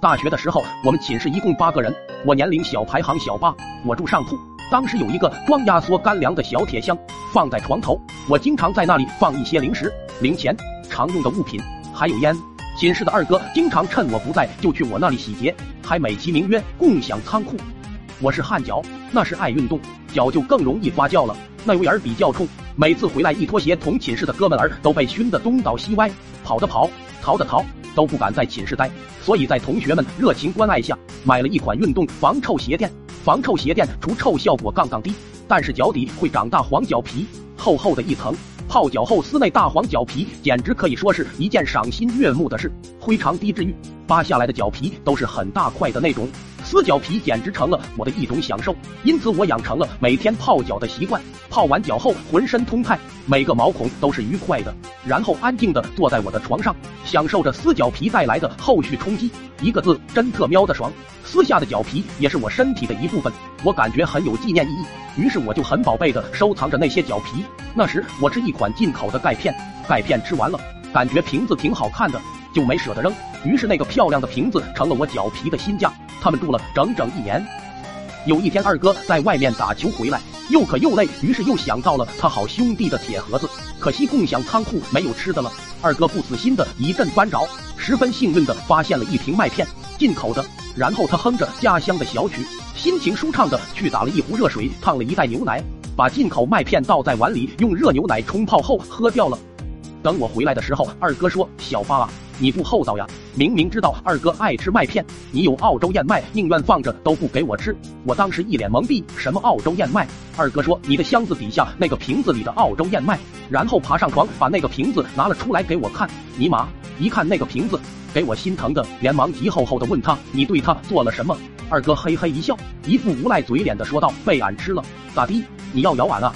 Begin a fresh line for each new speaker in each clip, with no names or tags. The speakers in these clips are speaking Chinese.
大学的时候，我们寝室一共八个人，我年龄小，排行小八，我住上铺。当时有一个装压缩干粮的小铁箱，放在床头，我经常在那里放一些零食、零钱、常用的物品，还有烟。寝室的二哥经常趁我不在就去我那里洗劫，还美其名曰共享仓库。我是汗脚，那是爱运动，脚就更容易发酵了，那味儿比较冲。每次回来一脱鞋，同寝室的哥们儿都被熏得东倒西歪，跑的跑，逃的逃，都不敢在寝室待。所以在同学们热情关爱下，买了一款运动防臭鞋垫。防臭鞋垫除臭效果杠杠低，但是脚底会长大黄脚皮，厚厚的一层。泡脚后撕那大黄脚皮，简直可以说是一件赏心悦目的事。非常低治愈，扒下来的脚皮都是很大块的那种。撕脚皮简直成了我的一种享受，因此我养成了每天泡脚的习惯。泡完脚后浑身通泰，每个毛孔都是愉快的，然后安静的坐在我的床上，享受着撕脚皮带来的后续冲击。一个字，真特喵的爽！撕下的脚皮也是我身体的一部分，我感觉很有纪念意义，于是我就很宝贝的收藏着那些脚皮。那时我吃一款进口的钙片，钙片吃完了，感觉瓶子挺好看的。就没舍得扔，于是那个漂亮的瓶子成了我脚皮的新家。他们住了整整一年。有一天，二哥在外面打球回来，又渴又累，于是又想到了他好兄弟的铁盒子。可惜共享仓库没有吃的了。二哥不死心的一阵翻找，十分幸运的发现了一瓶麦片，进口的。然后他哼着家乡的小曲，心情舒畅的去打了一壶热水，烫了一袋牛奶，把进口麦片倒在碗里，用热牛奶冲泡后喝掉了。等我回来的时候，二哥说：“小八啊。”你不厚道呀！明明知道二哥爱吃麦片，你有澳洲燕麦，宁愿放着都不给我吃。我当时一脸懵逼，什么澳洲燕麦？二哥说你的箱子底下那个瓶子里的澳洲燕麦，然后爬上床把那个瓶子拿了出来给我看。尼玛！一看那个瓶子，给我心疼的，连忙急吼吼的问他：你对他做了什么？二哥嘿嘿一笑，一副无赖嘴脸的说道：被俺吃了，咋的？你要咬俺啊？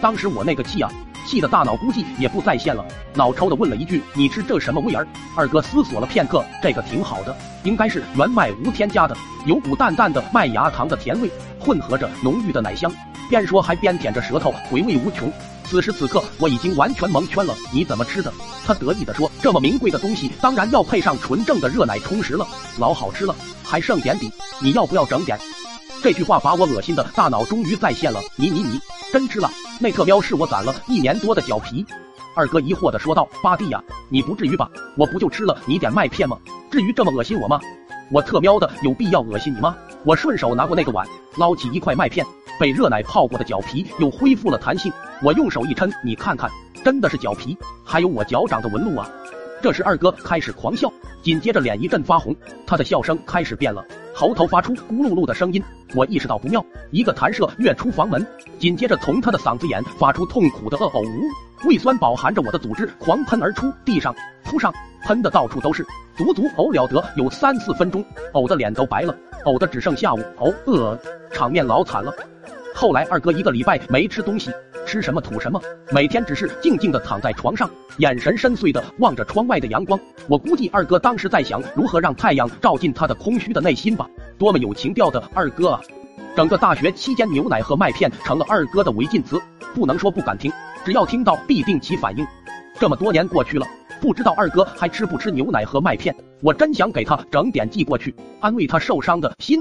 当时我那个气啊！气的大脑估计也不在线了，脑抽的问了一句：“你吃这什么味儿？”二哥思索了片刻，这个挺好的，应该是原麦无添加的，有股淡淡的麦芽糖的甜味，混合着浓郁的奶香。边说还边舔着舌头，回味无穷。此时此刻，我已经完全蒙圈了。你怎么吃的？他得意的说：“这么名贵的东西，当然要配上纯正的热奶充实了，老好吃了，还剩点底，你要不要整点？”这句话把我恶心的大脑终于在线了。你你你，真吃了？那特喵是我攒了一年多的脚皮。二哥疑惑的说道：“八弟呀，你不至于吧？我不就吃了你点麦片吗？至于这么恶心我吗？我特喵的有必要恶心你吗？”我顺手拿过那个碗，捞起一块麦片，被热奶泡过的脚皮又恢复了弹性。我用手一抻，你看看，真的是脚皮，还有我脚掌的纹路啊！这时二哥开始狂笑，紧接着脸一阵发红，他的笑声开始变了。喉头发出咕噜噜的声音，我意识到不妙，一个弹射跃出房门，紧接着从他的嗓子眼发出痛苦的恶呕，胃酸饱含着我的组织狂喷而出，地上铺上，喷的到处都是，足足呕了得有三四分钟，呕的脸都白了，呕的只剩下午呕，呃，场面老惨了。后来二哥一个礼拜没吃东西。吃什么吐什么，每天只是静静的躺在床上，眼神深邃的望着窗外的阳光。我估计二哥当时在想如何让太阳照进他的空虚的内心吧。多么有情调的二哥啊！整个大学期间，牛奶和麦片成了二哥的违禁词，不能说不敢听，只要听到必定起反应。这么多年过去了，不知道二哥还吃不吃牛奶和麦片？我真想给他整点寄过去，安慰他受伤的心。